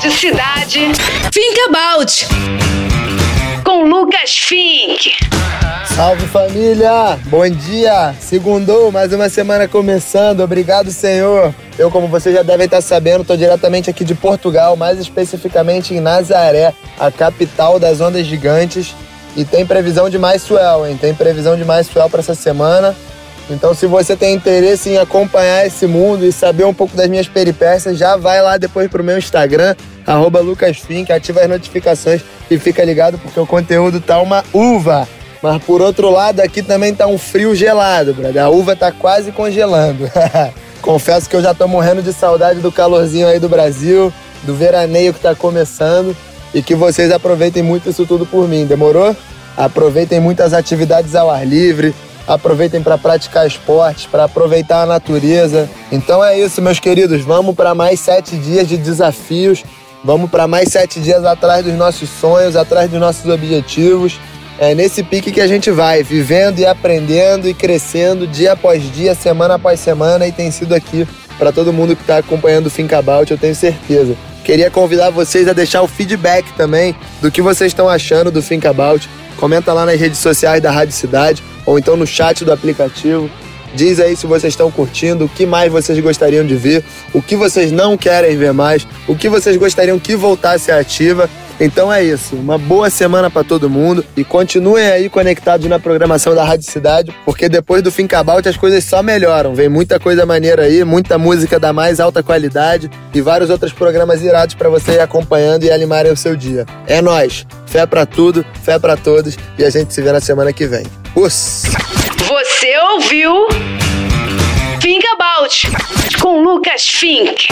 Rádio Cidade. Think About. Com Lucas Fink. Salve família! Bom dia! Segundou, mais uma semana começando. Obrigado, Senhor. Eu, como vocês já devem estar sabendo, estou diretamente aqui de Portugal, mais especificamente em Nazaré, a capital das ondas gigantes. E tem previsão de mais swell, hein? Tem previsão de mais swell para essa semana. Então, se você tem interesse em acompanhar esse mundo e saber um pouco das minhas peripécias, já vai lá depois pro meu Instagram, LucasFink, ativa as notificações e fica ligado porque o conteúdo tá uma uva. Mas por outro lado, aqui também tá um frio gelado, brother. A uva tá quase congelando. Confesso que eu já tô morrendo de saudade do calorzinho aí do Brasil, do veraneio que tá começando e que vocês aproveitem muito isso tudo por mim, demorou? Aproveitem muitas atividades ao ar livre, aproveitem para praticar esportes, para aproveitar a natureza. Então é isso, meus queridos. Vamos para mais sete dias de desafios. Vamos para mais sete dias atrás dos nossos sonhos, atrás dos nossos objetivos. É nesse pique que a gente vai, vivendo e aprendendo e crescendo dia após dia, semana após semana, e tem sido aqui para todo mundo que está acompanhando o Finkabout, eu tenho certeza. Queria convidar vocês a deixar o feedback também do que vocês estão achando do Finkabout. Comenta lá nas redes sociais da Rádio Cidade ou então no chat do aplicativo. Diz aí se vocês estão curtindo, o que mais vocês gostariam de ver, o que vocês não querem ver mais, o que vocês gostariam que voltasse ativa. Então é isso, uma boa semana para todo mundo e continuem aí conectados na programação da Rádio Cidade, porque depois do fim Fincabout as coisas só melhoram. Vem muita coisa maneira aí, muita música da mais alta qualidade e vários outros programas irados para você ir acompanhando e animarem o seu dia. É nós, fé para tudo, fé para todos e a gente se vê na semana que vem. Us. Você ouviu Think About com Lucas Fink.